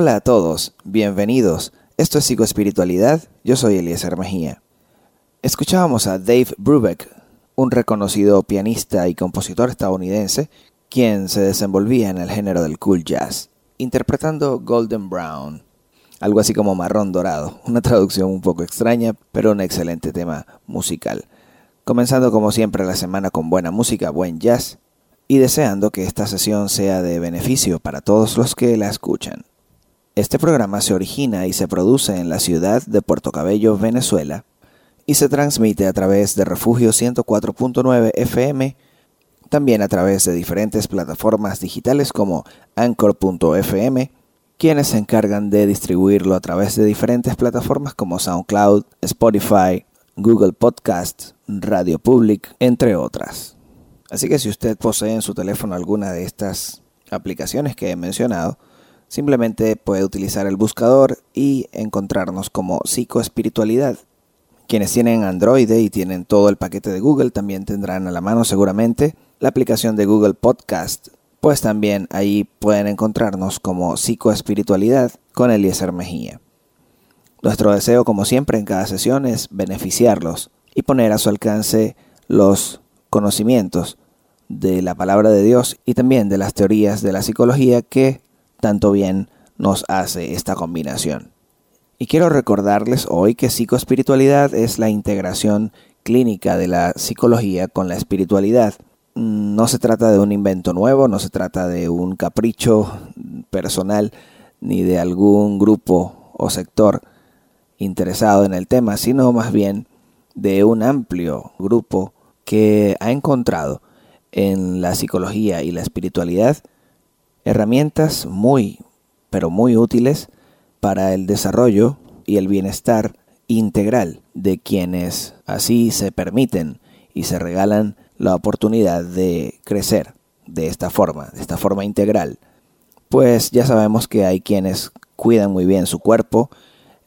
Hola a todos, bienvenidos. Esto es Psicoespiritualidad, yo soy Eliezer Mejía. Escuchábamos a Dave Brubeck, un reconocido pianista y compositor estadounidense, quien se desenvolvía en el género del cool jazz, interpretando Golden Brown, algo así como marrón dorado, una traducción un poco extraña, pero un excelente tema musical. Comenzando como siempre la semana con buena música, buen jazz, y deseando que esta sesión sea de beneficio para todos los que la escuchan. Este programa se origina y se produce en la ciudad de Puerto Cabello, Venezuela, y se transmite a través de Refugio 104.9 FM, también a través de diferentes plataformas digitales como Anchor.fm, quienes se encargan de distribuirlo a través de diferentes plataformas como SoundCloud, Spotify, Google Podcast, Radio Public, entre otras. Así que si usted posee en su teléfono alguna de estas aplicaciones que he mencionado, Simplemente puede utilizar el buscador y encontrarnos como psicoespiritualidad. Quienes tienen Android y tienen todo el paquete de Google también tendrán a la mano seguramente la aplicación de Google Podcast, pues también ahí pueden encontrarnos como psicoespiritualidad con Eliezer Mejía. Nuestro deseo, como siempre en cada sesión, es beneficiarlos y poner a su alcance los conocimientos de la palabra de Dios y también de las teorías de la psicología que tanto bien nos hace esta combinación. Y quiero recordarles hoy que psicoespiritualidad es la integración clínica de la psicología con la espiritualidad. No se trata de un invento nuevo, no se trata de un capricho personal ni de algún grupo o sector interesado en el tema, sino más bien de un amplio grupo que ha encontrado en la psicología y la espiritualidad herramientas muy, pero muy útiles para el desarrollo y el bienestar integral de quienes así se permiten y se regalan la oportunidad de crecer de esta forma, de esta forma integral. Pues ya sabemos que hay quienes cuidan muy bien su cuerpo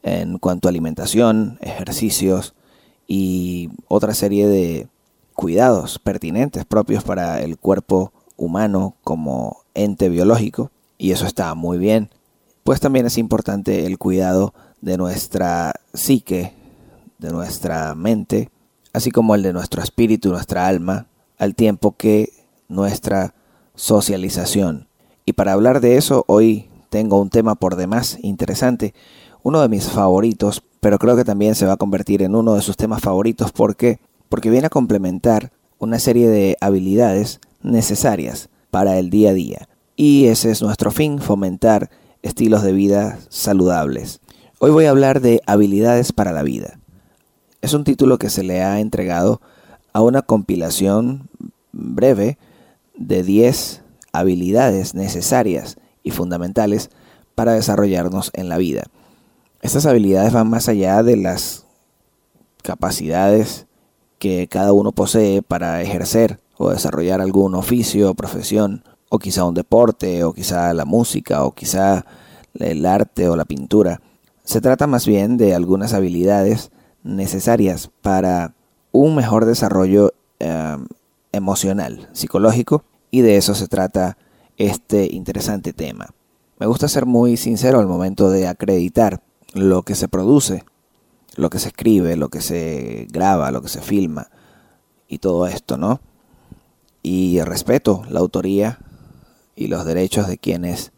en cuanto a alimentación, ejercicios y otra serie de cuidados pertinentes propios para el cuerpo humano como ente biológico y eso está muy bien. Pues también es importante el cuidado de nuestra psique, de nuestra mente, así como el de nuestro espíritu nuestra alma, al tiempo que nuestra socialización. Y para hablar de eso, hoy tengo un tema por demás interesante, uno de mis favoritos, pero creo que también se va a convertir en uno de sus temas favoritos porque porque viene a complementar una serie de habilidades necesarias para el día a día. Y ese es nuestro fin, fomentar estilos de vida saludables. Hoy voy a hablar de habilidades para la vida. Es un título que se le ha entregado a una compilación breve de 10 habilidades necesarias y fundamentales para desarrollarnos en la vida. Estas habilidades van más allá de las capacidades que cada uno posee para ejercer o desarrollar algún oficio, profesión, o quizá un deporte, o quizá la música, o quizá el arte o la pintura. Se trata más bien de algunas habilidades necesarias para un mejor desarrollo em, emocional, psicológico, y de eso se trata este interesante tema. Me gusta ser muy sincero al momento de acreditar lo que se produce lo que se escribe, lo que se graba, lo que se filma y todo esto, ¿no? Y respeto la autoría y los derechos de quienes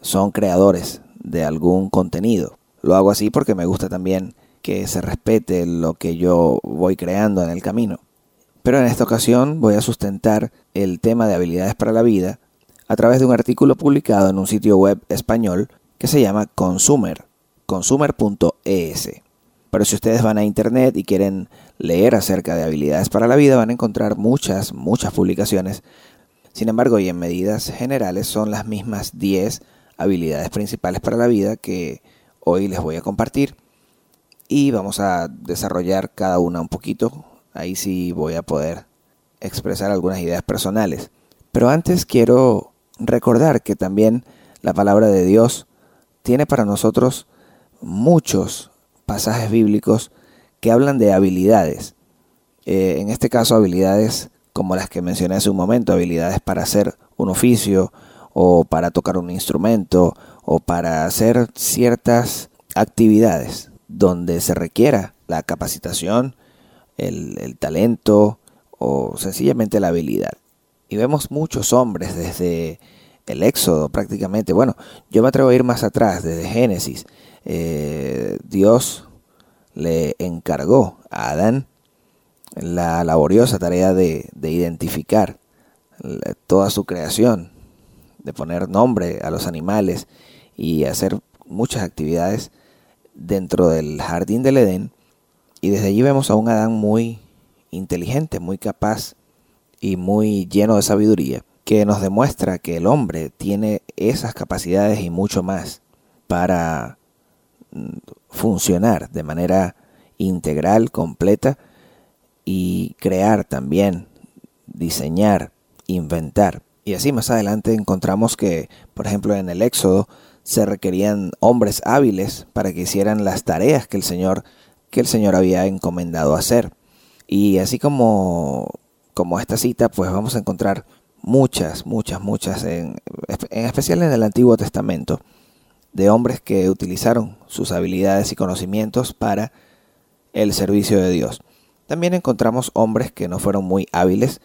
son creadores de algún contenido. Lo hago así porque me gusta también que se respete lo que yo voy creando en el camino. Pero en esta ocasión voy a sustentar el tema de habilidades para la vida a través de un artículo publicado en un sitio web español que se llama Consumer, consumer.es. Pero si ustedes van a internet y quieren leer acerca de habilidades para la vida, van a encontrar muchas, muchas publicaciones. Sin embargo, y en medidas generales, son las mismas 10 habilidades principales para la vida que hoy les voy a compartir. Y vamos a desarrollar cada una un poquito. Ahí sí voy a poder expresar algunas ideas personales. Pero antes quiero recordar que también la palabra de Dios tiene para nosotros muchos pasajes bíblicos que hablan de habilidades. Eh, en este caso, habilidades como las que mencioné hace un momento, habilidades para hacer un oficio o para tocar un instrumento o para hacer ciertas actividades donde se requiera la capacitación, el, talento o sencillamente la habilidad. Y vemos muchos hombres desde el Éxodo prácticamente. Bueno, yo me atrevo a ir más atrás, desde Génesis. Eh, Dios le encargó a Adán la laboriosa tarea de, identificar toda su creación, de poner nombre a los animales y hacer muchas actividades dentro del jardín del Edén. Y desde allí vemos a un Adán muy inteligente, muy capaz y muy lleno de sabiduría, que nos demuestra que el hombre tiene esas capacidades y mucho más para funcionar de manera integral, completa y crear también, diseñar, inventar. Y así más adelante encontramos que, por ejemplo, en el Éxodo se requerían hombres hábiles para que hicieran las tareas que el Señor que el Señor había encomendado hacer. Y así como como esta cita, pues vamos a encontrar muchas, muchas, muchas, en, en especial en el Antiguo Testamento, de hombres que utilizaron sus habilidades y conocimientos para el servicio de Dios. También encontramos hombres que no fueron muy hábiles,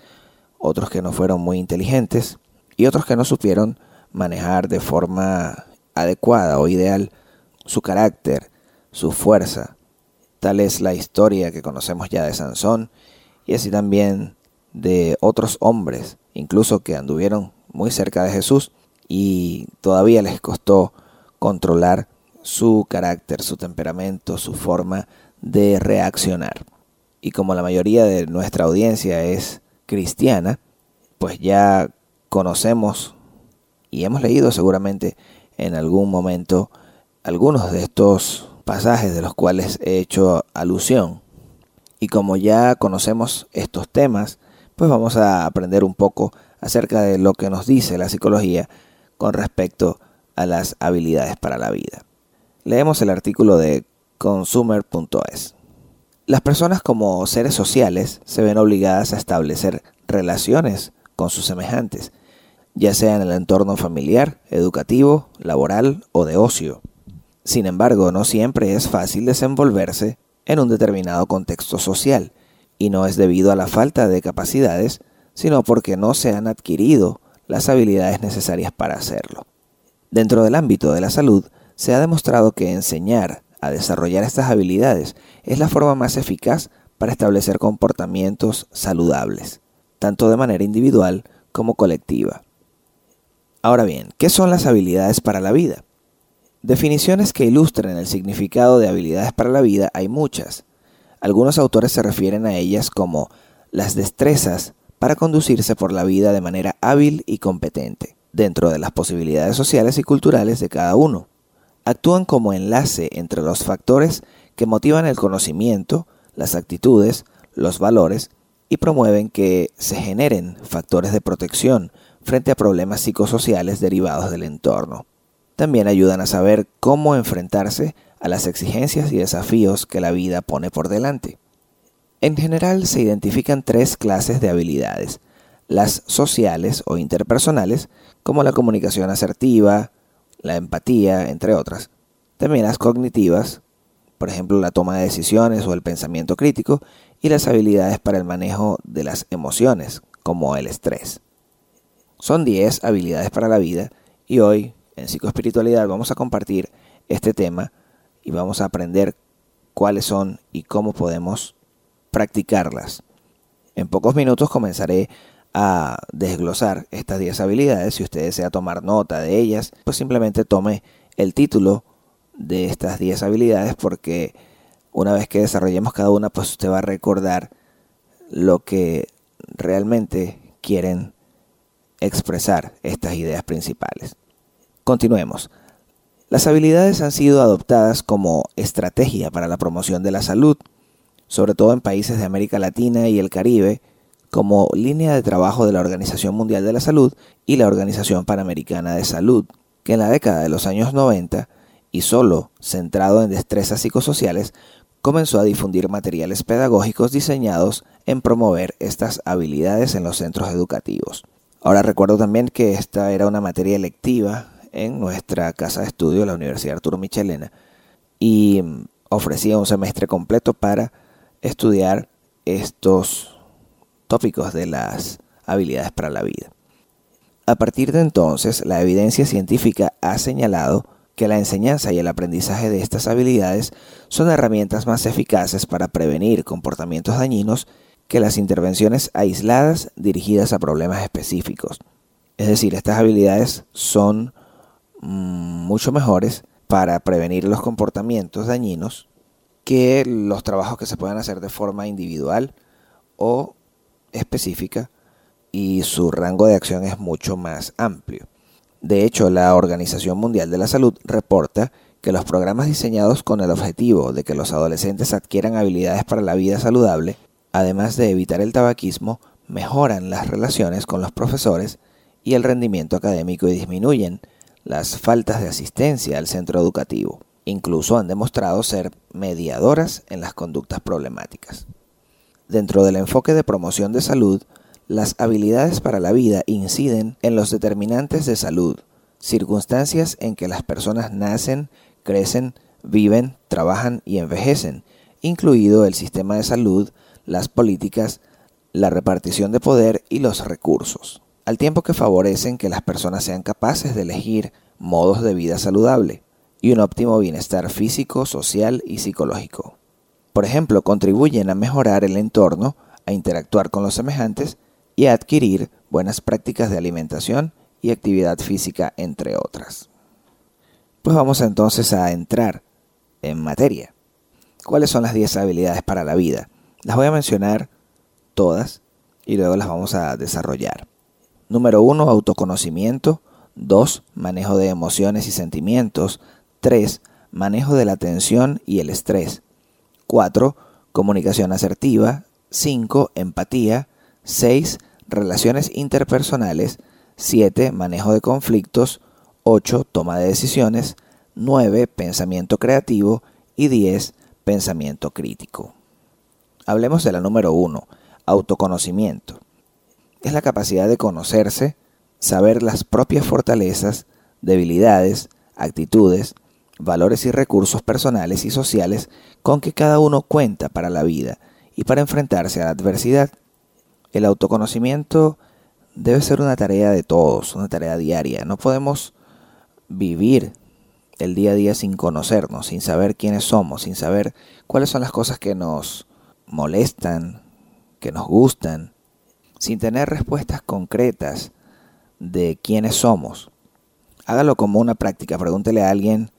otros que no fueron muy inteligentes y otros que no supieron manejar de forma adecuada o ideal su carácter, su fuerza. Tal es la historia que conocemos ya de Sansón y así también de otros hombres, incluso que anduvieron muy cerca de Jesús y todavía les costó controlar su carácter, su temperamento, su forma de reaccionar. Y como la mayoría de nuestra audiencia es cristiana, pues ya conocemos y hemos leído seguramente en algún momento algunos de estos pasajes de los cuales he hecho alusión. Y como ya conocemos estos temas, pues vamos a aprender un poco acerca de lo que nos dice la psicología con respecto a a las habilidades para la vida. Leemos el artículo de consumer.es. Las personas como seres sociales se ven obligadas a establecer relaciones con sus semejantes, ya sea en el entorno familiar, educativo, laboral o de ocio. Sin embargo, no siempre es fácil desenvolverse en un determinado contexto social, y no es debido a la falta de capacidades, sino porque no se han adquirido las habilidades necesarias para hacerlo. Dentro del ámbito de la salud, se ha demostrado que enseñar a desarrollar estas habilidades es la forma más eficaz para establecer comportamientos saludables, tanto de manera individual como colectiva. Ahora bien, ¿qué son las habilidades para la vida? Definiciones que ilustren el significado de habilidades para la vida hay muchas. Algunos autores se refieren a ellas como las destrezas para conducirse por la vida de manera hábil y competente, dentro de las posibilidades sociales y culturales de cada uno. Actúan como enlace entre los factores que motivan el conocimiento, las actitudes, los valores y promueven que se generen factores de protección frente a problemas psicosociales derivados del entorno. También ayudan a saber cómo enfrentarse a las exigencias y desafíos que la vida pone por delante. En general se identifican tres clases de habilidades, las sociales o interpersonales, como la comunicación asertiva, la empatía, entre otras. También las cognitivas, por ejemplo la toma de decisiones o el pensamiento crítico, y las habilidades para el manejo de las emociones, como el estrés. Son 10 habilidades para la vida y hoy en psicoespiritualidad vamos a compartir este tema y vamos a aprender cuáles son y cómo podemos practicarlas. En pocos minutos comenzaré a desglosar estas 10 habilidades. Si usted desea tomar nota de ellas, pues simplemente tome el título de estas 10 habilidades porque una vez que desarrollemos cada una, pues usted va a recordar lo que realmente quieren expresar estas ideas principales. Continuemos. Las habilidades han sido adoptadas como estrategia para la promoción de la salud, sobre todo en países de América Latina y el Caribe, como línea de trabajo de la Organización Mundial de la Salud y la Organización Panamericana de Salud, que en la década de los años 90, y solo centrado en destrezas psicosociales, comenzó a difundir materiales pedagógicos diseñados en promover estas habilidades en los centros educativos. Ahora recuerdo también que esta era una materia electiva en nuestra casa de estudio, la Universidad Arturo Michelena, y ofrecía un semestre completo para estudiar estos tópicos de las habilidades para la vida. A partir de entonces, la evidencia científica ha señalado que la enseñanza y el aprendizaje de estas habilidades son herramientas más eficaces para prevenir comportamientos dañinos que las intervenciones aisladas dirigidas a problemas específicos. Es decir, estas habilidades son mm, mucho mejores para prevenir los comportamientos dañinos que los trabajos que se puedan hacer de forma individual o específica y su rango de acción es mucho más amplio. De hecho, la Organización Mundial de la Salud reporta que los programas diseñados con el objetivo de que los adolescentes adquieran habilidades para la vida saludable, además de evitar el tabaquismo, mejoran las relaciones con los profesores y el rendimiento académico y disminuyen las faltas de asistencia al centro educativo. Incluso han demostrado ser mediadoras en las conductas problemáticas. Dentro del enfoque de promoción de salud, las habilidades para la vida inciden en los determinantes de salud, circunstancias en que las personas nacen, crecen, viven, trabajan y envejecen, incluido el sistema de salud, las políticas, la repartición de poder y los recursos, al tiempo que favorecen que las personas sean capaces de elegir modos de vida saludable y un óptimo bienestar físico, social y psicológico. Por ejemplo, contribuyen a mejorar el entorno, a interactuar con los semejantes y a adquirir buenas prácticas de alimentación y actividad física, entre otras. Pues vamos entonces a entrar en materia. ¿Cuáles son las 10 habilidades para la vida? Las voy a mencionar todas y luego las vamos a desarrollar. Número 1, autoconocimiento. 2, manejo de emociones y sentimientos. 3. Manejo de la tensión y el estrés. 4. Comunicación asertiva. 5. Empatía. 6. Relaciones interpersonales. 7. Manejo de conflictos. 8. Toma de decisiones. 9. Pensamiento creativo. Y 10. Pensamiento crítico. Hablemos de la número 1. Autoconocimiento. Es la capacidad de conocerse, saber las propias fortalezas, debilidades, actitudes, valores y recursos personales y sociales con que cada uno cuenta para la vida y para enfrentarse a la adversidad. El autoconocimiento debe ser una tarea de todos, una tarea diaria. No podemos vivir el día a día sin conocernos, sin saber quiénes somos, sin saber cuáles son las cosas que nos molestan, que nos gustan, sin tener respuestas concretas de quiénes somos. Hágalo como una práctica, pregúntele a alguien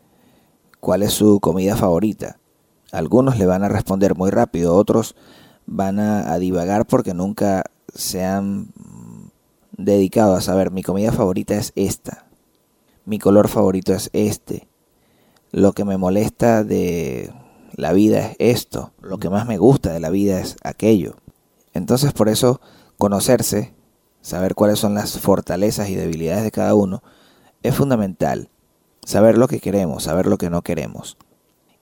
cuál es su comida favorita. Algunos le van a responder muy rápido, otros van a, divagar porque nunca se han dedicado a saber mi comida favorita es esta, mi color favorito es este, lo que me molesta de la vida es esto, lo que más me gusta de la vida es aquello. Entonces por eso conocerse, saber cuáles son las fortalezas y debilidades de cada uno, es fundamental. Saber lo que queremos, saber lo que no queremos.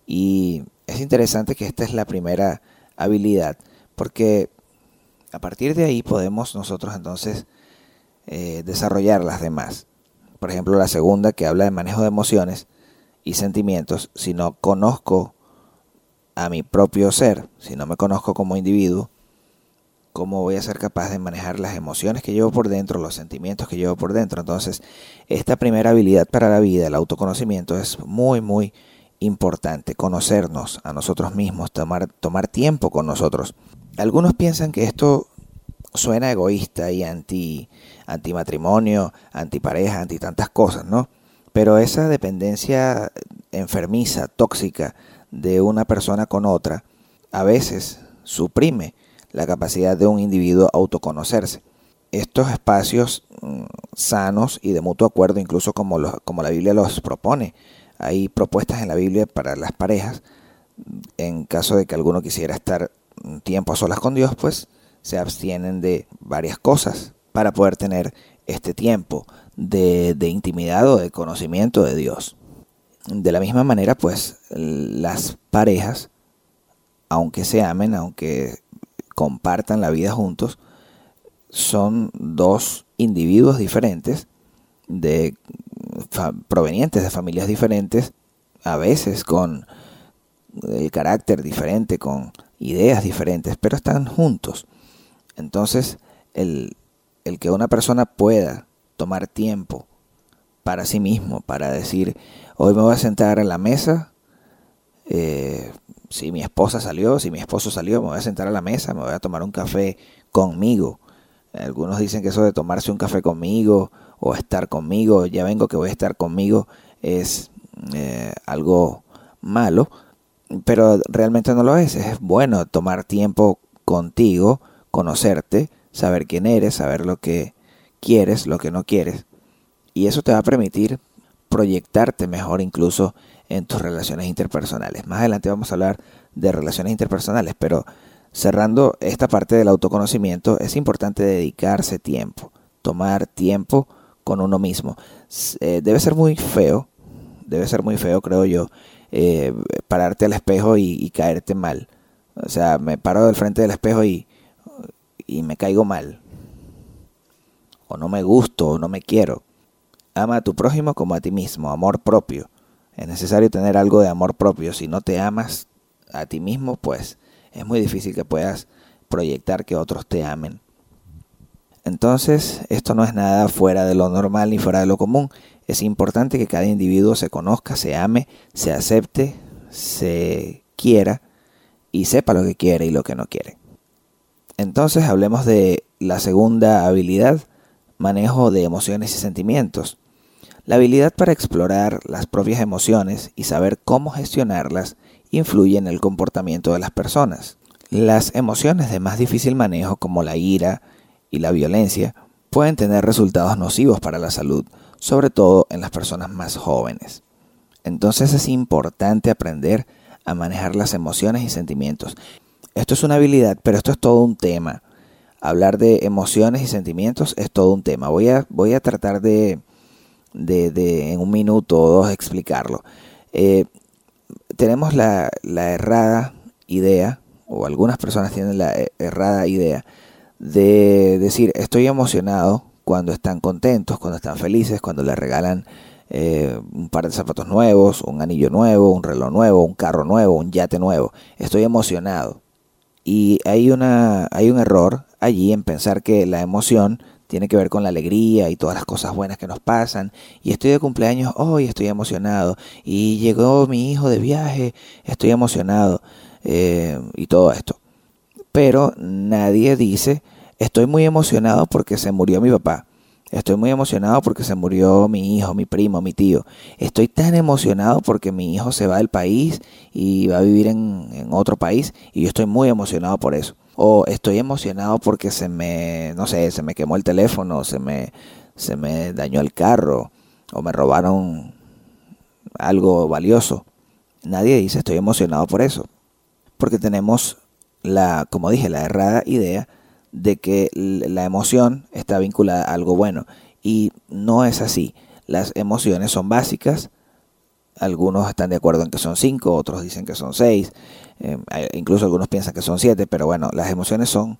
Y es interesante que esta es la primera habilidad, porque a partir de ahí podemos nosotros entonces eh, desarrollar las demás. Por ejemplo, la segunda que habla de manejo de emociones y sentimientos. Si no conozco a mi propio ser, si no me conozco como individuo, cómo voy a ser capaz de manejar las emociones que llevo por dentro, los sentimientos que llevo por dentro. Entonces, esta primera habilidad para la vida, el autoconocimiento, es muy, muy importante. Conocernos a nosotros mismos, tomar, tiempo con nosotros. Algunos piensan que esto suena egoísta y anti, anti matrimonio, anti pareja, anti tantas cosas, ¿no? Pero esa dependencia enfermiza, tóxica de una persona con otra, a veces suprime la capacidad de un individuo autoconocerse. Estos espacios mm, sanos y de mutuo acuerdo, incluso como, como la Biblia los propone, hay propuestas en la Biblia para las parejas, en caso de que alguno quisiera estar un tiempo a solas con Dios, pues se abstienen de varias cosas para poder tener este tiempo de, de intimidad o de conocimiento de Dios. De la misma manera, pues las parejas, aunque se amen, aunque compartan la vida juntos, son dos individuos diferentes, de, provenientes de familias diferentes, a veces con el carácter diferente, con ideas diferentes, pero están juntos. Entonces, el, el que una persona pueda tomar tiempo para sí mismo, para decir, hoy me voy a sentar en la mesa, eh, si mi esposa salió, si mi esposo salió, me voy a sentar a la mesa, me voy a tomar un café conmigo. Algunos dicen que eso de tomarse un café conmigo o estar conmigo, ya vengo que voy a estar conmigo, es eh, algo malo, pero realmente no lo es. Es bueno tomar tiempo contigo, conocerte, saber quién eres, saber lo que quieres, lo que no quieres. Y eso te va a permitir proyectarte mejor incluso en tus relaciones interpersonales. Más adelante vamos a hablar de relaciones interpersonales, pero cerrando esta parte del autoconocimiento, es importante dedicarse tiempo, tomar tiempo con uno mismo. Eh, debe ser muy feo, debe ser muy feo, creo yo, eh, pararte al espejo y, caerte mal. O sea, me paro del frente del espejo y, y me caigo mal. O no me gusto, o no me quiero. Ama a tu prójimo como a ti mismo, amor propio. Es necesario tener algo de amor propio. Si no te amas a ti mismo, pues es muy difícil que puedas proyectar que otros te amen. Entonces, esto no es nada fuera de lo normal ni fuera de lo común. Es importante que cada individuo se conozca, se ame, se acepte, se quiera y sepa lo que quiere y lo que no quiere. Entonces hablemos de la segunda habilidad, manejo de emociones y sentimientos. La habilidad para explorar las propias emociones y saber cómo gestionarlas influye en el comportamiento de las personas. Las emociones de más difícil manejo, como la ira y la violencia, pueden tener resultados nocivos para la salud, sobre todo en las personas más jóvenes. Entonces es importante aprender a manejar las emociones y sentimientos. Esto es una habilidad, pero esto es todo un tema. Hablar de emociones y sentimientos es todo un tema. Voy a, voy a tratar de, de, en un minuto o dos explicarlo. Eh, tenemos la, la, errada idea, o algunas personas tienen la e, errada idea, de decir estoy emocionado cuando están contentos, cuando están felices, cuando le regalan eh, un par de zapatos nuevos, un anillo nuevo, un reloj nuevo, un carro nuevo, un yate nuevo. Estoy emocionado. Y hay, una, hay un error allí en pensar que la emoción tiene que ver con la alegría y todas las cosas buenas que nos pasan. Y estoy de cumpleaños hoy, estoy emocionado. Y llegó mi hijo de viaje, estoy emocionado. Eh, y todo esto. Pero nadie dice, estoy muy emocionado porque se murió mi papá. Estoy muy emocionado porque se murió mi hijo, mi primo, mi tío. Estoy tan emocionado porque mi hijo se va del país y va a vivir en, en otro país y yo estoy muy emocionado por eso o estoy emocionado porque se me, no sé, se me quemó el teléfono, se me, se me dañó el carro, o me robaron algo valioso. Nadie dice estoy emocionado por eso. Porque tenemos la, como dije, la errada idea de que la emoción está vinculada a algo bueno. Y no es así. Las emociones son básicas. Algunos están de acuerdo en que son cinco, otros dicen que son seis. Eh, incluso algunos piensan que son siete, pero bueno, las emociones son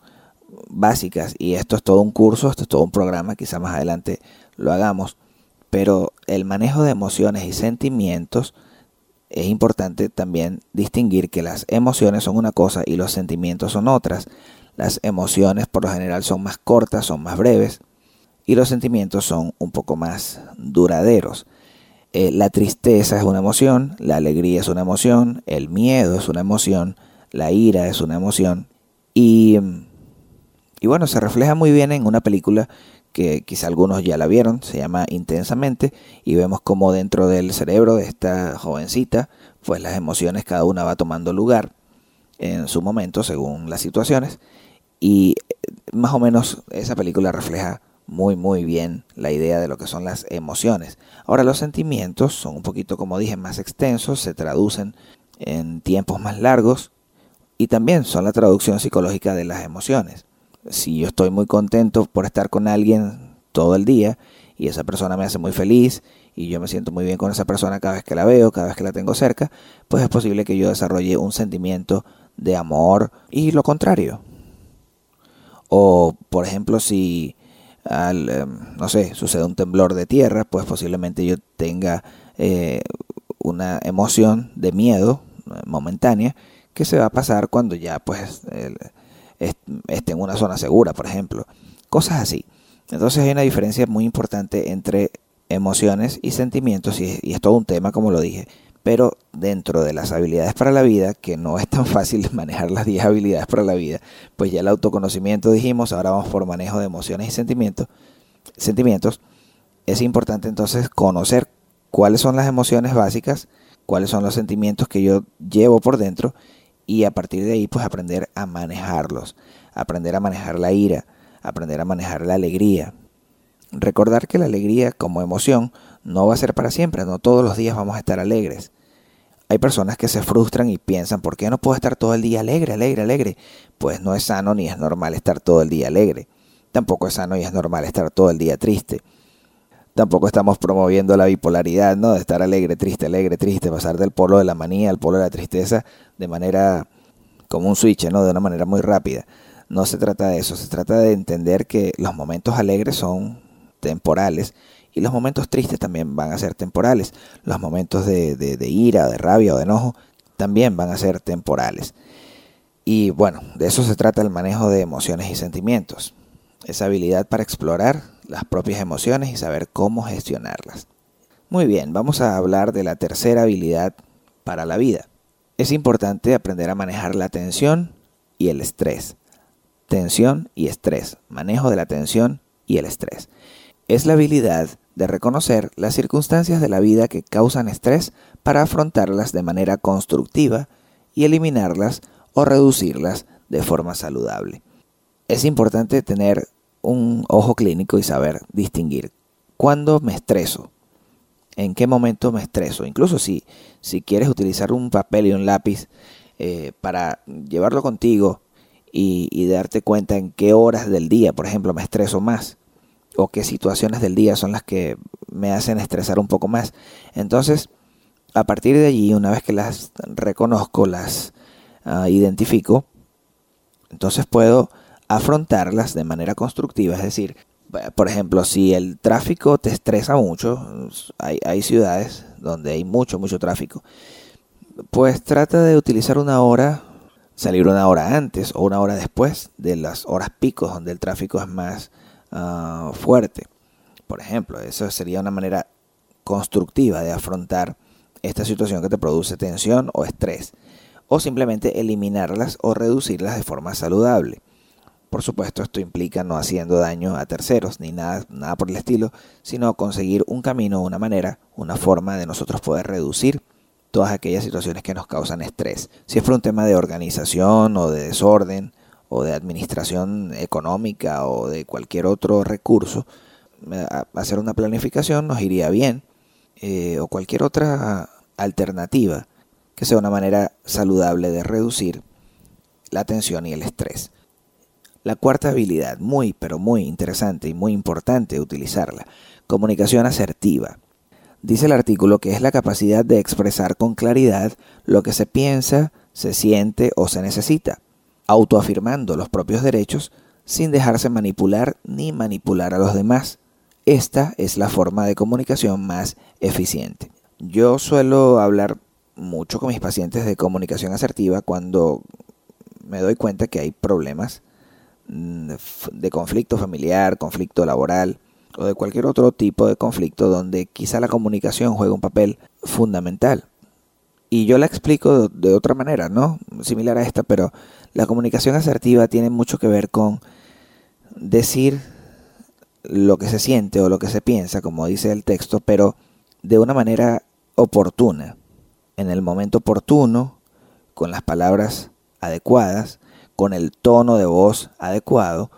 básicas y esto es todo un curso, esto es todo un programa, quizá más adelante lo hagamos, pero el manejo de emociones y sentimientos es importante también distinguir que las emociones son una cosa y los sentimientos son otras. Las emociones por lo general son más cortas, son más breves y los sentimientos son un poco más duraderos. Eh, la tristeza es una emoción, la alegría es una emoción, el miedo es una emoción, la ira es una emoción. Y, y bueno, se refleja muy bien en una película que quizá algunos ya la vieron, se llama Intensamente, y vemos como dentro del cerebro de esta jovencita, pues las emociones cada una va tomando lugar en su momento según las situaciones, y eh, más o menos esa película refleja muy muy bien la idea de lo que son las emociones. Ahora los sentimientos son un poquito, como dije, más extensos, se traducen en tiempos más largos y también son la traducción psicológica de las emociones. Si yo estoy muy contento por estar con alguien todo el día y esa persona me hace muy feliz y yo me siento muy bien con esa persona cada vez que la veo, cada vez que la tengo cerca, pues es posible que yo desarrolle un sentimiento de amor y lo contrario. O, por ejemplo, si al, em, no sé, sucede un temblor de tierra, pues posiblemente yo tenga eh, una emoción de miedo eh, momentánea que se va a pasar cuando ya pues esté en una zona segura, por ejemplo. Cosas así. Entonces hay una diferencia muy importante entre emociones y sentimientos y, y es todo un tema, como lo dije pero dentro de las habilidades para la vida, que no es tan fácil manejar las 10 habilidades para la vida, pues ya el autoconocimiento dijimos, ahora vamos por manejo de emociones y sentimientos, sentimientos, es importante entonces conocer cuáles son las emociones básicas, cuáles son los sentimientos que yo llevo por dentro y a partir de ahí pues aprender a manejarlos, aprender a manejar la ira, aprender a manejar la alegría. Recordar que la alegría como emoción no va a ser para siempre, no todos los días vamos a estar alegres. Hay personas que se frustran y piensan, ¿por qué no puedo estar todo el día alegre, alegre, alegre? Pues no es sano ni es normal estar todo el día alegre. Tampoco es sano y es normal estar todo el día triste. Tampoco estamos promoviendo la bipolaridad, ¿no? De estar alegre, triste, alegre, triste, pasar del polo de la manía al polo de la tristeza de manera como un switch, ¿no? De una manera muy rápida. No se trata de eso, se trata de entender que los momentos alegres son temporales y los momentos tristes también van a ser temporales. Los momentos de, de, ira, de rabia o de enojo también van a ser temporales. Y bueno, de eso se trata el manejo de emociones y sentimientos. Esa habilidad para explorar las propias emociones y saber cómo gestionarlas. Muy bien, vamos a hablar de la tercera habilidad para la vida. Es importante aprender a manejar la tensión y el estrés. Tensión y estrés. Manejo de la tensión y el estrés es la habilidad de reconocer las circunstancias de la vida que causan estrés para afrontarlas de manera constructiva y eliminarlas o reducirlas de forma saludable. Es importante tener un ojo clínico y saber distinguir cuándo me estreso, en qué momento me estreso. Incluso si, si quieres utilizar un papel y un lápiz eh, para llevarlo contigo y, y darte cuenta en qué horas del día, por ejemplo, me estreso más o qué situaciones del día son las que me hacen estresar un poco más. Entonces, a partir de allí, una vez que las reconozco, las ah, identifico, entonces puedo afrontarlas de manera constructiva. Es decir, por ejemplo, si el tráfico te estresa mucho, hay, hay ciudades donde hay mucho, mucho tráfico, pues trata de utilizar una hora salir una hora antes o una hora después de las horas picos donde el tráfico es más ah, fuerte. Por ejemplo, eso sería una manera constructiva de afrontar esta situación que te produce tensión o estrés, o simplemente eliminarlas o reducirlas de forma saludable. Por supuesto, esto implica no haciendo daño a terceros ni nada, nada por el estilo, sino conseguir un camino, una manera, una forma de nosotros poder reducir todas aquellas situaciones que nos causan estrés. Si es por un tema de organización o de desorden o de administración económica o de cualquier otro recurso, hacer una planificación nos iría bien eh, o cualquier otra alternativa que sea una manera saludable de reducir la tensión y el estrés. La cuarta habilidad, muy pero muy interesante y muy importante utilizarla, comunicación asertiva. Dice el artículo que es la capacidad de expresar con claridad lo que se piensa, se siente o se necesita, autoafirmando los propios derechos sin dejarse manipular ni manipular a los demás. Esta es la forma de comunicación más eficiente. Yo suelo hablar mucho con mis pacientes de comunicación asertiva cuando me doy cuenta que hay problemas mm, de conflicto familiar, conflicto laboral o de cualquier otro tipo de conflicto donde quizá la comunicación juega un papel fundamental. Y yo la explico de, otra manera, ¿no? Similar a esta, pero la comunicación asertiva tiene mucho que ver con decir lo que se siente o lo que se piensa, como dice el texto, pero de una manera oportuna, en el momento oportuno, con las palabras adecuadas, con el tono de voz adecuado,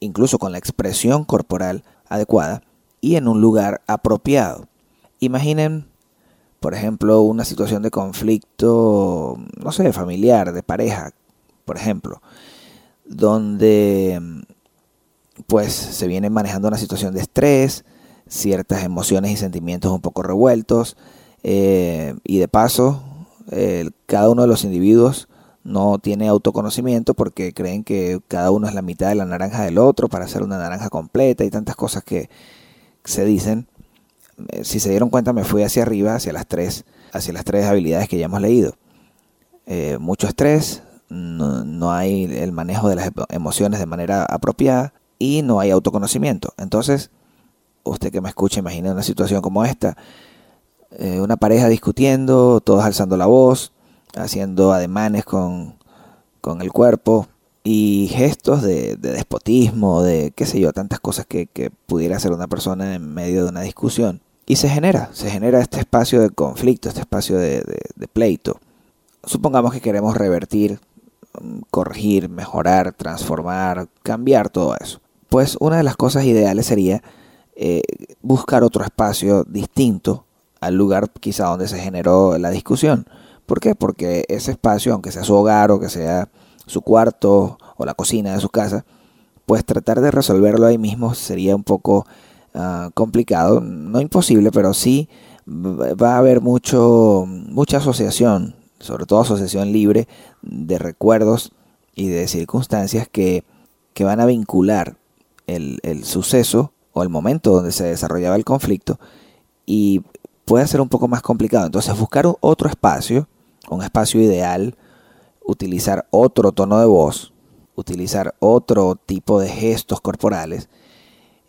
incluso con la expresión corporal adecuada y en un lugar apropiado. Imaginen, por ejemplo, una situación de conflicto, no sé, familiar, de pareja, por ejemplo, donde pues se viene manejando una situación de estrés, ciertas emociones y sentimientos un poco revueltos, eh, y de paso, cada uno de los individuos no tiene autoconocimiento porque creen que cada uno es la mitad de la naranja del otro para hacer una naranja completa y tantas cosas que se dicen. Eh, si se dieron cuenta, me fui hacia arriba, hacia las tres, hacia las tres habilidades que ya hemos leído. Eh, mucho estrés, no, hay el manejo de las emociones de manera apropiada, y no hay autoconocimiento. Entonces, usted que me escucha, imagina una situación como esta, eh, una pareja discutiendo, todos alzando la voz, haciendo ademanes con, con el cuerpo y gestos de, despotismo, de qué sé yo, tantas cosas que, pudiera hacer una persona en medio de una discusión. Y se genera, se genera este espacio de conflicto, este espacio de, de pleito. Supongamos que queremos revertir, corregir, mejorar, transformar, cambiar todo eso pues una de las cosas ideales sería eh, buscar otro espacio distinto al lugar quizá donde se generó la discusión. ¿Por qué? Porque ese espacio, aunque sea su hogar o que sea su cuarto o la cocina de su casa, pues tratar de resolverlo ahí mismo sería un poco ah, complicado, no imposible, pero sí va a haber mucho, mucha asociación, sobre todo asociación libre de recuerdos y de circunstancias que, que van a vincular el, suceso o el momento donde se desarrollaba el conflicto y puede ser un poco más complicado. Entonces buscar otro espacio, un espacio ideal, utilizar otro tono de voz, utilizar otro tipo de gestos corporales,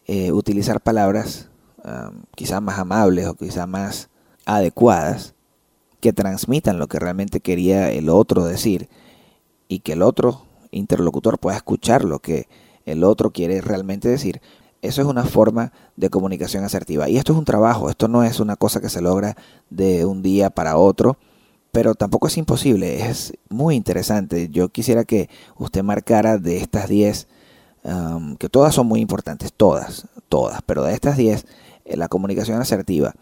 eh, utilizar palabras quizás más amables o quizás más adecuadas que transmitan lo que realmente quería el otro decir y que el otro interlocutor pueda escuchar lo que el otro quiere realmente decir. Eso es una forma de comunicación asertiva. Y esto es un trabajo, esto no es una cosa que se logra de un día para otro, pero tampoco es imposible, es muy interesante. Yo quisiera que usted marcara de estas 10, um, que todas son muy importantes, todas, todas, pero de estas 10, eh, la comunicación asertiva,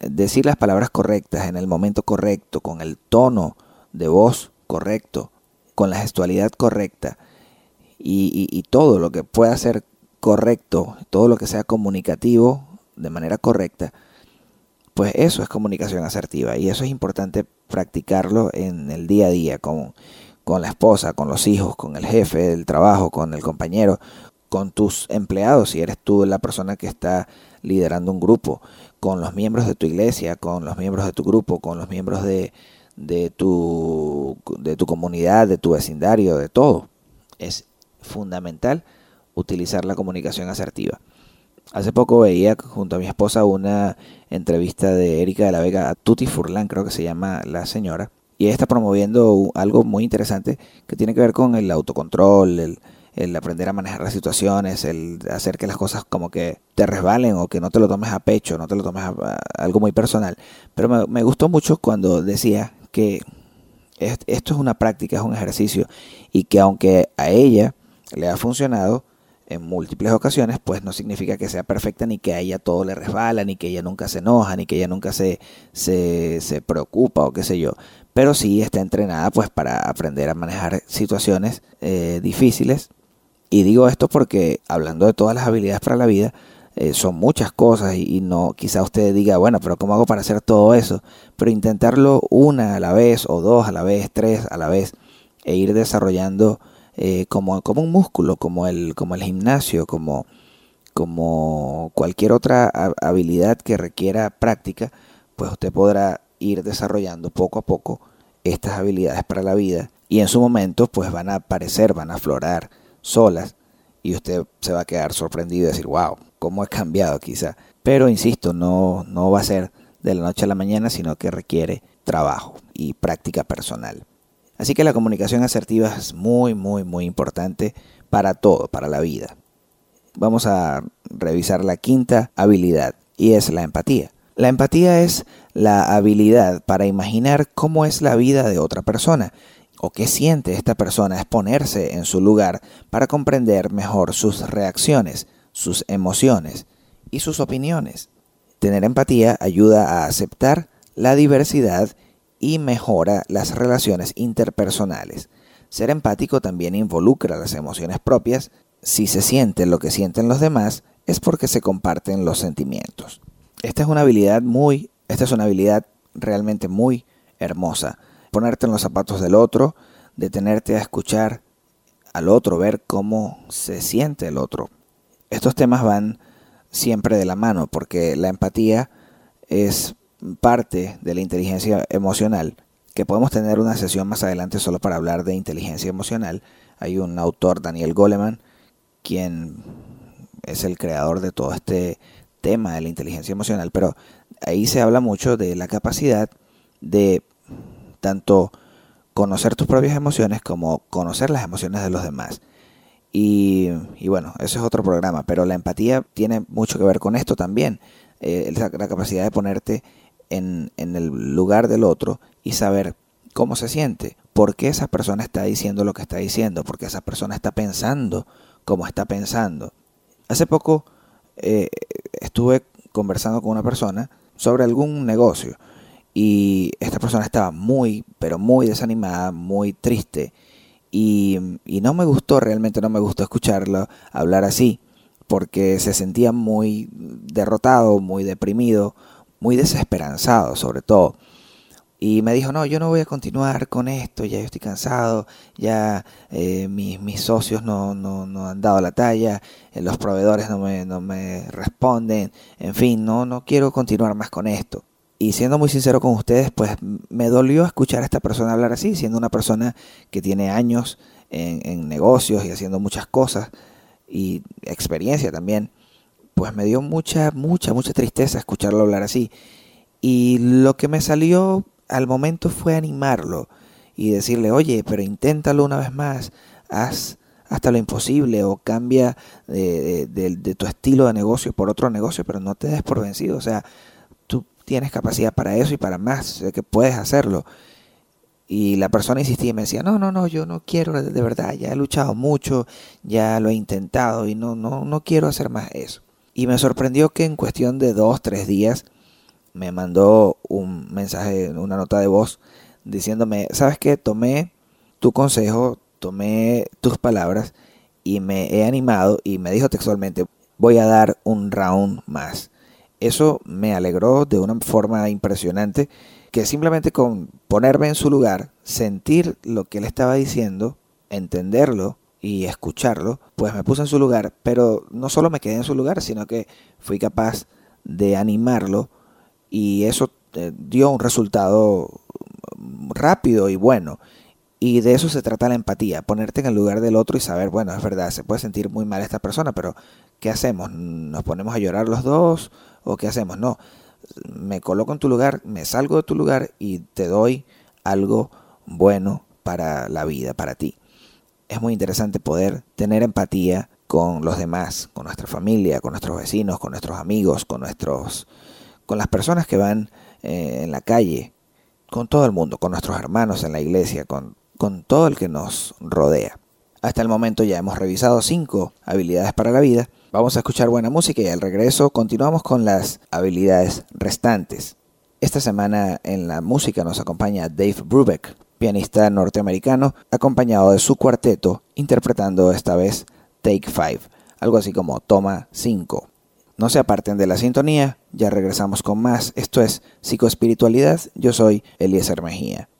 decir las palabras correctas en el momento correcto, con el tono de voz correcto, con la gestualidad correcta, y, todo lo que pueda ser correcto, todo lo que sea comunicativo de manera correcta, pues eso es comunicación asertiva y eso es importante practicarlo en el día a día con, con la esposa, con los hijos, con el jefe del trabajo, con el compañero, con tus empleados, si eres tú la persona que está liderando un grupo, con los miembros de tu iglesia, con los miembros de tu grupo, con los miembros de, de tu, de tu comunidad, de tu vecindario, de todo. Es fundamental utilizar la comunicación asertiva. Hace poco veía junto a mi esposa una entrevista de Erika de la Vega a Tuti Furlan, creo que se llama la señora, y ella está promoviendo algo muy interesante que tiene que ver con el autocontrol, el, el aprender a manejar las situaciones, el hacer que las cosas como que te resbalen o que no te lo tomes a pecho, no te lo tomes a, algo muy personal. Pero me, gustó mucho cuando decía que esto es una práctica, es un ejercicio y que aunque a ella le ha funcionado, en múltiples ocasiones, pues no significa que sea perfecta ni que a ella todo le resbala, ni que ella nunca se enoja, ni que ella nunca se, se, se preocupa o qué sé yo. Pero sí está entrenada pues para aprender a manejar situaciones eh, difíciles. Y digo esto porque hablando de todas las habilidades para la vida, eh, son muchas cosas y, no quizá usted diga, bueno, pero ¿cómo hago para hacer todo eso? Pero intentarlo una a la vez o dos a la vez, tres a la vez e ir desarrollando eh, como, como un músculo, como el, como el gimnasio, como, como cualquier otra habilidad que requiera práctica, pues usted podrá ir desarrollando poco a poco estas habilidades para la vida y en su momento pues van a aparecer, van a aflorar solas y usted se va a quedar sorprendido y decir, wow, cómo he cambiado quizá. Pero insisto, no, no va a ser de la noche a la mañana, sino que requiere trabajo y práctica personal. Así que la comunicación asertiva es muy, muy, muy importante para todo, para la vida. Vamos a revisar la quinta habilidad y es la empatía. La empatía es la habilidad para imaginar cómo es la vida de otra persona o qué siente esta persona, es ponerse en su lugar para comprender mejor sus reacciones, sus emociones y sus opiniones. Tener empatía ayuda a aceptar la diversidad y mejora las relaciones interpersonales. Ser empático también involucra las emociones propias. Si se siente lo que sienten los demás, es porque se comparten los sentimientos. Esta es una habilidad muy, esta es una habilidad realmente muy hermosa. Ponerte en los zapatos del otro, detenerte a escuchar al otro, ver cómo se siente el otro. Estos temas van siempre de la mano porque la empatía es parte de la inteligencia emocional, que podemos tener una sesión más adelante solo para hablar de inteligencia emocional. Hay un autor, Daniel Goleman, quien es el creador de todo este tema de la inteligencia emocional, pero ahí se habla mucho de la capacidad de tanto conocer tus propias emociones como conocer las emociones de los demás. Y, bueno, eso es otro programa, pero la empatía tiene mucho que ver con esto también. Eh, la capacidad de ponerte en, el lugar del otro y saber cómo se siente, por qué esa persona está diciendo lo que está diciendo, por qué esa persona está pensando como está pensando. Hace poco eh, estuve conversando con una persona sobre algún negocio y esta persona estaba muy, pero muy desanimada, muy triste y, no me gustó, realmente no me gustó escucharlo hablar así porque se sentía muy derrotado, muy deprimido, muy desesperanzado sobre todo. Y me dijo, no, yo no voy a continuar con esto, ya estoy cansado, ya eh, mis, mis, socios no, no, no, han dado la talla, eh, los proveedores no me, no me responden, en fin, no, no quiero continuar más con esto. Y siendo muy sincero con ustedes, pues me dolió escuchar a esta persona hablar así, siendo una persona que tiene años en, negocios y haciendo muchas cosas y experiencia también pues me dio mucha, mucha, mucha tristeza escucharlo hablar así. Y lo que me salió al momento fue animarlo y decirle, oye, pero inténtalo una vez más, haz hasta lo imposible o cambia de, de, tu estilo de negocio por otro negocio, pero no te des por vencido. O sea, tienes capacidad para eso y para más, que puedes hacerlo. Y la persona insistía y me decía, no, no, no, yo no quiero, de verdad, ya he luchado mucho, ya lo he intentado y no, no, no quiero hacer más eso. Y me sorprendió que en cuestión de dos, tres días me mandó un mensaje, una nota de voz diciéndome, ¿sabes qué? Tomé tu consejo, tomé tus palabras y me he animado y me dijo textualmente, voy a dar un round más. Eso me alegró de una forma impresionante que simplemente con ponerme en su lugar, sentir lo que él estaba diciendo, entenderlo y escucharlo, pues me puse en su lugar, pero no solo me quedé en su lugar, sino que fui capaz de animarlo y eso eh, dio un resultado rápido y bueno. Y de eso se trata la empatía, ponerte en el lugar del otro y saber, bueno, es verdad, se puede sentir muy mal esta persona, pero ¿qué hacemos? ¿Nos ponemos a llorar los dos? ¿O qué hacemos? No, me coloco en tu lugar, me salgo de tu lugar y te doy algo bueno para la vida, para ti. Es muy interesante poder tener empatía con los demás, con nuestra familia, con nuestros vecinos, con nuestros amigos, con nuestros con las personas que van eh, en la calle, con todo el mundo, con nuestros hermanos en la iglesia, con con todo el que nos rodea. Hasta el momento ya hemos revisado cinco habilidades para la vida. Vamos a escuchar buena música y al regreso continuamos con las habilidades restantes. Esta semana en la música nos acompaña Dave Brubeck, pianista norteamericano, acompañado de su cuarteto, interpretando esta vez Take 5, algo así como Toma 5. No se aparten de la sintonía, ya regresamos con más. Esto es Psicoespiritualidad, yo soy Eliezer Mejía.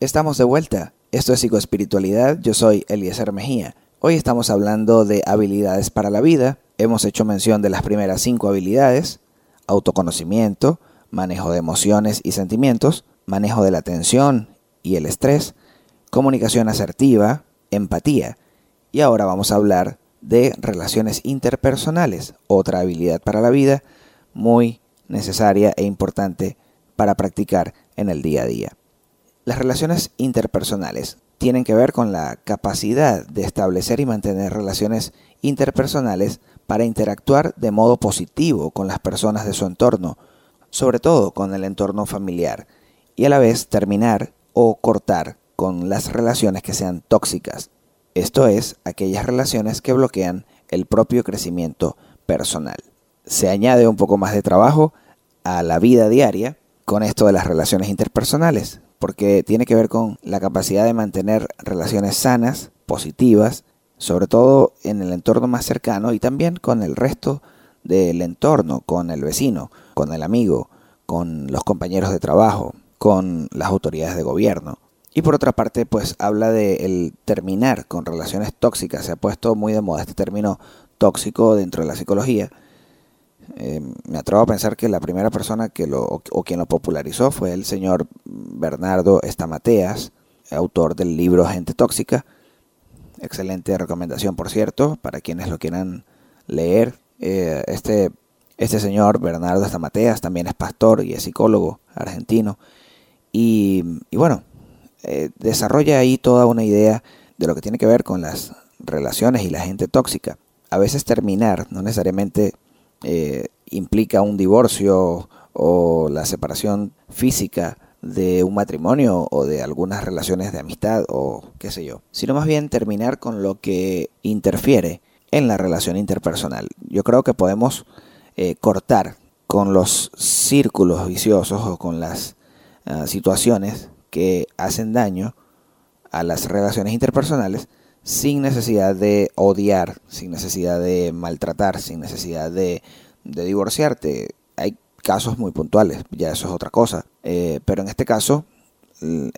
Estamos de vuelta. Esto es Psicoespiritualidad. Yo soy Eliezer Mejía. Hoy estamos hablando de habilidades para la vida. Hemos hecho mención de las primeras cinco habilidades. Autoconocimiento, manejo de emociones y sentimientos, manejo de la tensión y el estrés, comunicación asertiva, empatía. Y ahora vamos a hablar de relaciones interpersonales, otra habilidad para la vida muy necesaria e importante para practicar en el día a día. Las relaciones interpersonales tienen que ver con la capacidad de establecer y mantener relaciones interpersonales para interactuar de modo positivo con las personas de su entorno, sobre todo con el entorno familiar, y a la vez terminar o cortar con las relaciones que sean tóxicas, esto es, aquellas relaciones que bloquean el propio crecimiento personal. Se añade un poco más de trabajo a la vida diaria con esto de las relaciones interpersonales, porque tiene que ver con la capacidad de mantener relaciones sanas, positivas, sobre todo en el entorno más cercano y también con el resto del entorno, con el vecino, con el amigo, con los compañeros de trabajo, con las autoridades de gobierno. Y por otra parte, pues habla de el terminar con relaciones tóxicas. Se ha puesto muy de moda este término tóxico dentro de la psicología. Eh, me atrevo a pensar que la primera persona que lo, o, quien lo popularizó fue el señor Bernardo Estamateas, autor del libro Gente Tóxica. Excelente recomendación, por cierto, para quienes lo quieran leer. Eh, este, este señor Bernardo Estamateas también es pastor y es psicólogo argentino. Y, y bueno, eh, desarrolla ahí toda una idea de lo que tiene que ver con las relaciones y la gente tóxica. A veces terminar no necesariamente eh, implica un divorcio o la separación física de un matrimonio o de algunas relaciones de amistad o qué sé yo, sino más bien terminar con lo que interfiere en la relación interpersonal. Yo creo que podemos eh, cortar con los círculos viciosos o con las ah, situaciones que hacen daño a las relaciones interpersonales sin necesidad de odiar, sin necesidad de maltratar, sin necesidad de, divorciarte. Hay casos muy puntuales, ya eso es otra cosa. Eh, pero en este caso, eh,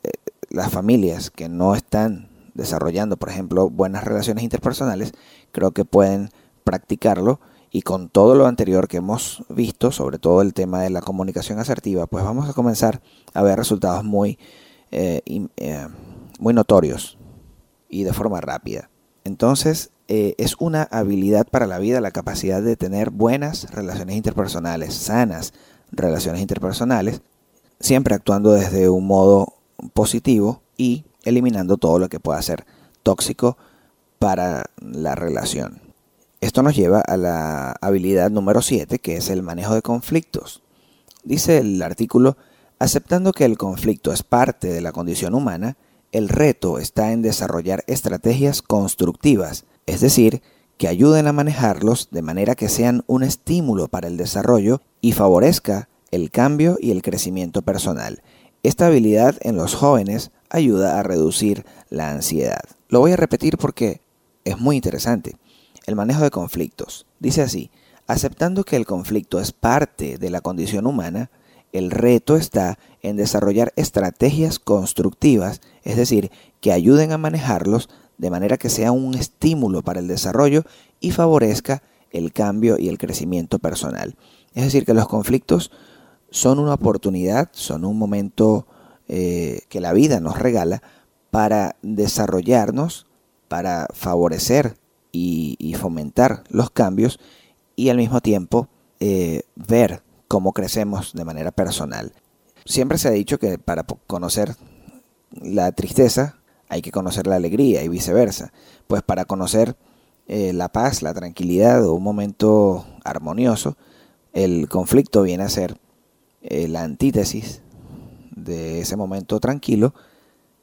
las familias que no están desarrollando, por ejemplo, buenas relaciones interpersonales, creo que pueden practicarlo y con todo lo anterior que hemos visto, sobre todo el tema de la comunicación asertiva, pues vamos a comenzar a ver resultados muy, eh, eh, muy notorios y de forma rápida. Entonces, eh, es una habilidad para la vida la capacidad de tener buenas relaciones interpersonales, sanas relaciones interpersonales, siempre actuando desde un modo positivo y eliminando todo lo que pueda ser tóxico para la relación. Esto nos lleva a la habilidad número 7, que es el manejo de conflictos. Dice el artículo, aceptando que el conflicto es parte de la condición humana, el reto está en desarrollar estrategias constructivas, es decir, que ayuden a manejarlos de manera que sean un estímulo para el desarrollo y favorezca el cambio y el crecimiento personal. Esta habilidad en los jóvenes ayuda a reducir la ansiedad. Lo voy a repetir porque es muy interesante. El manejo de conflictos. Dice así, aceptando que el conflicto es parte de la condición humana, el reto está en desarrollar estrategias constructivas, es decir, que ayuden a manejarlos de manera que sea un estímulo para el desarrollo y favorezca el cambio y el crecimiento personal. Es decir, que los conflictos son una oportunidad, son un momento eh, que la vida nos regala para desarrollarnos, para favorecer y, fomentar los cambios y al mismo tiempo eh, ver cómo crecemos de manera personal. Siempre se ha dicho que para conocer la tristeza hay que conocer la alegría y viceversa. Pues para conocer eh, la paz, la tranquilidad o un momento armonioso, el conflicto viene a ser eh, la antítesis de ese momento tranquilo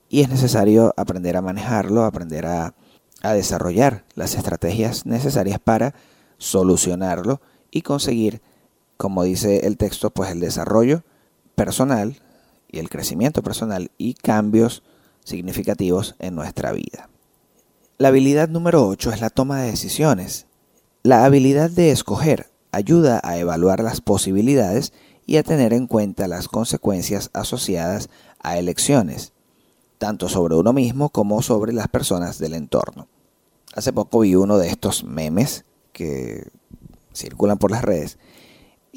y es necesario aprender a manejarlo, aprender a a desarrollar las estrategias necesarias para solucionarlo y conseguir, como dice el texto, pues el desarrollo personal y el crecimiento personal y cambios significativos en nuestra vida. La habilidad número 8 es la toma de decisiones. La habilidad de escoger ayuda a evaluar las posibilidades y a tener en cuenta las consecuencias asociadas a elecciones. tanto sobre uno mismo como sobre las personas del entorno. Hace poco vi uno de estos memes que circulan por las redes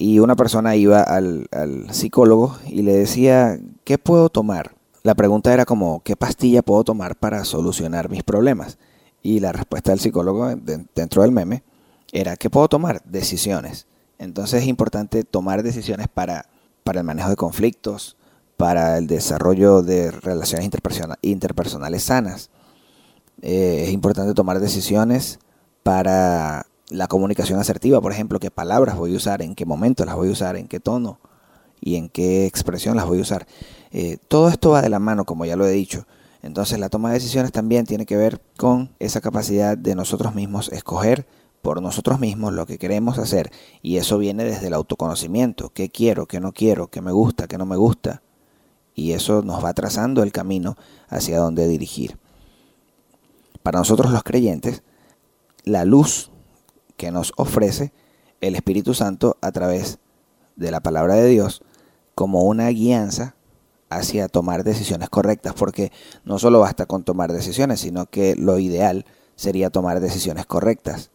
y una persona iba al, psicólogo y le decía, ¿qué puedo tomar? La pregunta era como, ¿qué pastilla puedo tomar para solucionar mis problemas? Y la respuesta del psicólogo dentro del meme era, ¿qué puedo tomar? Decisiones. Entonces es importante tomar decisiones para, para el manejo de conflictos, para el desarrollo de relaciones interpersonales sanas. Eh, es importante tomar decisiones para la comunicación asertiva, por ejemplo, qué palabras voy a usar, en qué momento las voy a usar, en qué tono y en qué expresión las voy a usar. Eh, todo esto va de la mano, como ya lo he dicho. Entonces la toma de decisiones también tiene que ver con esa capacidad de nosotros mismos escoger por nosotros mismos lo que queremos hacer. Y eso viene desde el autoconocimiento. ¿Qué quiero? ¿Qué no quiero? ¿Qué me gusta? ¿Qué no me gusta? Y eso nos va trazando el camino hacia dónde dirigir. Para nosotros los creyentes, la luz que nos ofrece el Espíritu Santo a través de la palabra de Dios como una guianza hacia tomar decisiones correctas, porque no solo basta con tomar decisiones, sino que lo ideal sería tomar decisiones correctas.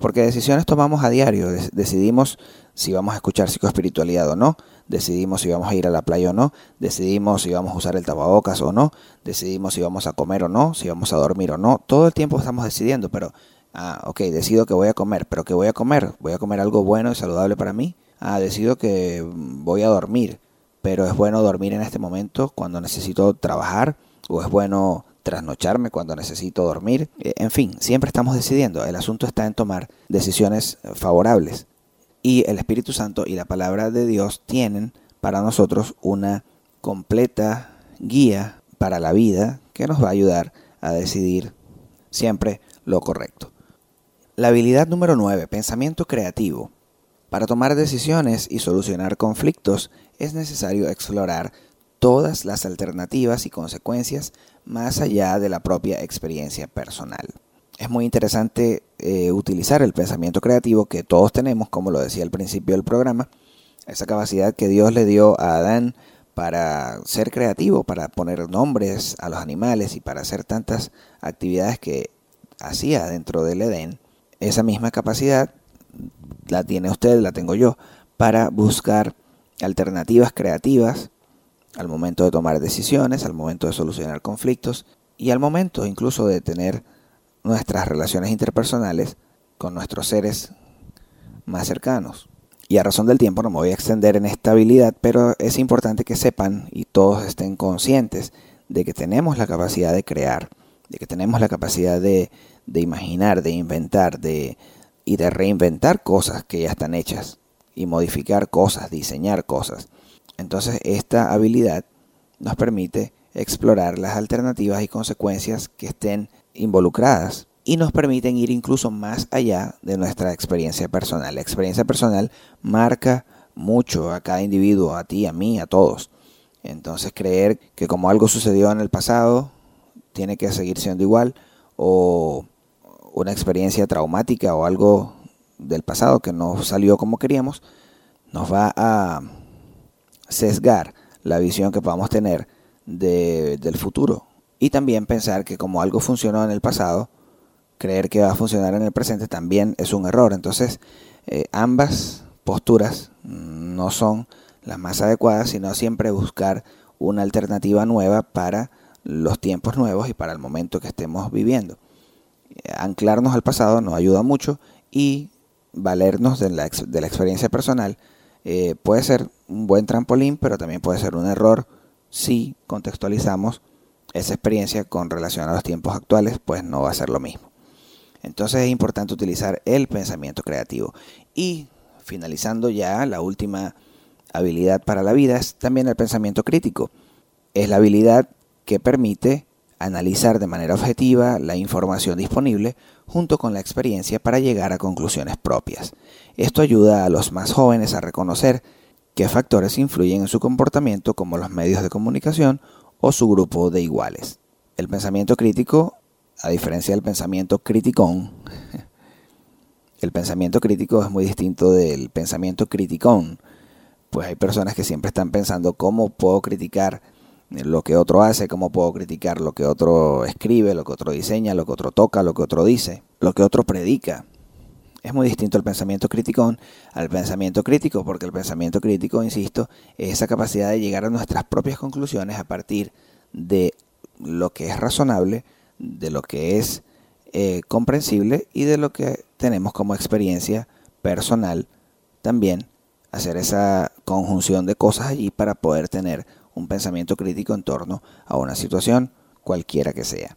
Porque decisiones tomamos a diario, decidimos si vamos a escuchar psicoespiritualidad o no, decidimos si vamos a ir a la playa o no, decidimos si vamos a usar el tapabocas o no, decidimos si vamos a comer o no, si vamos a dormir o no. Todo el tiempo estamos decidiendo, pero, ah, ok, decido que voy a comer, pero ¿qué voy a comer? ¿Voy a comer algo bueno y saludable para mí? Ah, decido que voy a dormir, pero es bueno dormir en este momento cuando necesito trabajar o es bueno trasnocharme cuando necesito dormir. Eh, en fin, siempre estamos decidiendo. El asunto está en tomar decisiones favorables y el Espíritu Santo y la palabra de Dios tienen para nosotros una completa guía para la vida que nos va a ayudar a decidir siempre lo correcto. La habilidad número 9, pensamiento creativo. Para tomar decisiones y solucionar conflictos es necesario explorar todas las alternativas y consecuencias más allá de la propia experiencia personal es muy interesante eh, utilizar el pensamiento creativo que todos tenemos, como lo decía al principio del programa, esa capacidad que Dios le dio a Adán para ser creativo, para poner nombres a los animales y para hacer tantas actividades que hacía dentro del Edén. Esa misma capacidad la tiene usted, la tengo yo, para buscar alternativas creativas al momento de tomar decisiones, al momento de solucionar conflictos y al momento incluso de tener nuestras relaciones interpersonales con nuestros seres más cercanos. Y a razón del tiempo no me voy a extender en esta habilidad, pero es importante que sepan y todos estén conscientes de que tenemos la capacidad de crear, de que tenemos la capacidad de, de imaginar, de inventar, de, y de reinventar cosas que ya están hechas, y modificar cosas, diseñar cosas. Entonces esta habilidad nos permite explorar las alternativas y consecuencias que estén involucradas y nos permiten ir incluso más allá de nuestra experiencia personal. La experiencia personal marca mucho a cada individuo, a ti, a mí, a todos. Entonces creer que como algo sucedió en el pasado, tiene que seguir siendo igual, o una experiencia traumática o algo del pasado que no salió como queríamos, nos va a sesgar la visión que podamos tener del futuro y también pensar que como algo funcionó en el pasado, creer que va a funcionar en el presente también es un error. Entonces, eh, ambas posturas no son las más adecuadas, sino siempre buscar una alternativa nueva para los tiempos nuevos y para el momento que estemos viviendo. Anclarnos al pasado nos ayuda mucho y valernos de la, de la experiencia personal eh, puede ser un buen trampolín, pero también puede ser un error si contextualizamos esa experiencia con relación a los tiempos actuales, pues no va a ser lo mismo. Entonces es importante utilizar el pensamiento creativo. Y finalizando ya, la última habilidad para la vida es también el pensamiento crítico. Es la habilidad que permite analizar de manera objetiva la información disponible junto con la experiencia para llegar a conclusiones propias. Esto ayuda a los más jóvenes a reconocer qué factores influyen en su comportamiento como los medios de comunicación o su grupo de iguales. El pensamiento crítico, a diferencia del pensamiento criticón, el pensamiento crítico es muy distinto del pensamiento criticón, pues hay personas que siempre están pensando cómo puedo criticar lo que otro hace, cómo puedo criticar lo que otro escribe, lo que otro diseña, lo que otro toca, lo que otro dice, lo que otro predica. Es muy distinto el pensamiento crítico al pensamiento crítico, porque el pensamiento crítico, insisto, es esa capacidad de llegar a nuestras propias conclusiones a partir de lo que es razonable, de lo que es eh, comprensible y de lo que tenemos como experiencia personal también hacer esa conjunción de cosas allí para poder tener un pensamiento crítico en torno a una situación cualquiera que sea.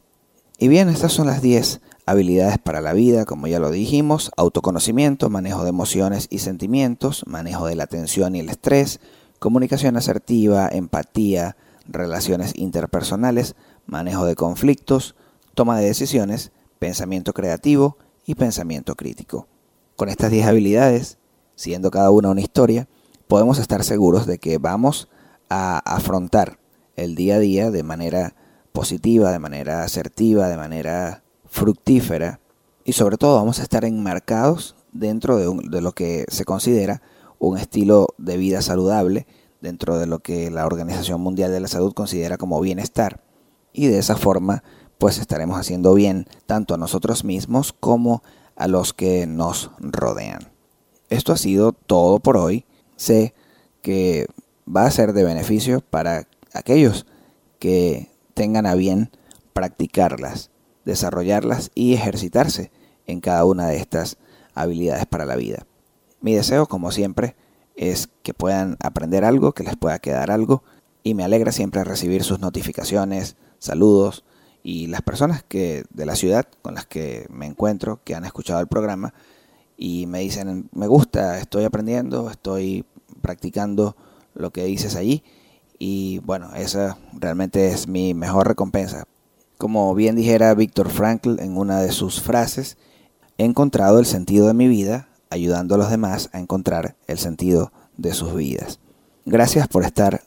Y bien, estas son las 10 habilidades para la vida, como ya lo dijimos, autoconocimiento, manejo de emociones y sentimientos, manejo de la tensión y el estrés, comunicación asertiva, empatía, relaciones interpersonales, manejo de conflictos, toma de decisiones, pensamiento creativo y pensamiento crítico. Con estas 10 habilidades, siendo cada una una historia, podemos estar seguros de que vamos a afrontar el día a día de manera positiva, de manera asertiva, de manera fructífera y sobre todo vamos a estar enmarcados dentro de, de, lo que se considera un estilo de vida saludable, dentro de lo que la Organización Mundial de la Salud considera como bienestar y de esa forma pues estaremos haciendo bien tanto a nosotros mismos como a los que nos rodean. Esto ha sido todo por hoy. Sé que va a ser de beneficio para aquellos que tengan a bien practicarlas, desarrollarlas y ejercitarse en cada una de estas habilidades para la vida. Mi deseo, como siempre, es que puedan aprender algo, que les pueda quedar algo, y me alegra siempre recibir sus notificaciones, saludos, y las personas que de la ciudad con las que me encuentro, que han escuchado el programa, y me dicen, me gusta, estoy aprendiendo, estoy practicando lo que dices allí. Y bueno, esa realmente es mi mejor recompensa. Como bien dijera Víctor Frankl en una de sus frases, he encontrado el sentido de mi vida ayudando a los demás a encontrar el sentido de sus vidas. Gracias por estar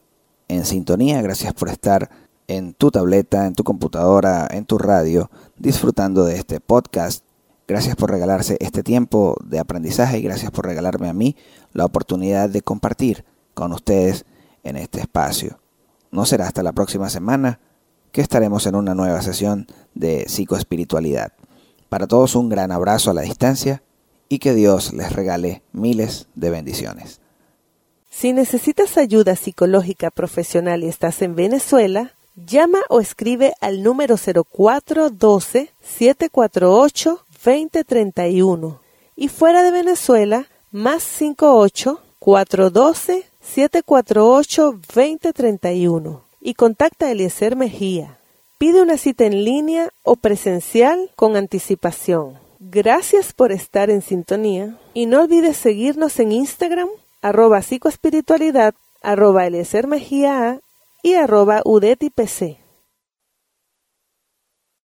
en sintonía, gracias por estar en tu tableta, en tu computadora, en tu radio, disfrutando de este podcast. Gracias por regalarse este tiempo de aprendizaje y gracias por regalarme a mí la oportunidad de compartir con ustedes en este espacio. No será hasta la próxima semana que estaremos en una nueva sesión de psicoespiritualidad. Para todos un gran abrazo a la distancia y que Dios les regale miles de bendiciones. Si necesitas ayuda psicológica profesional y estás en Venezuela, llama o escribe al número 0412-748-2031 y fuera de Venezuela, más 58 412 748-2031 y contacta a Eliezer Mejía. Pide una cita en línea o presencial con anticipación. Gracias por estar en sintonía y no olvides seguirnos en Instagram, arroba psicoespiritualidad, arroba Eliezer Mejía y arroba UDETIPC.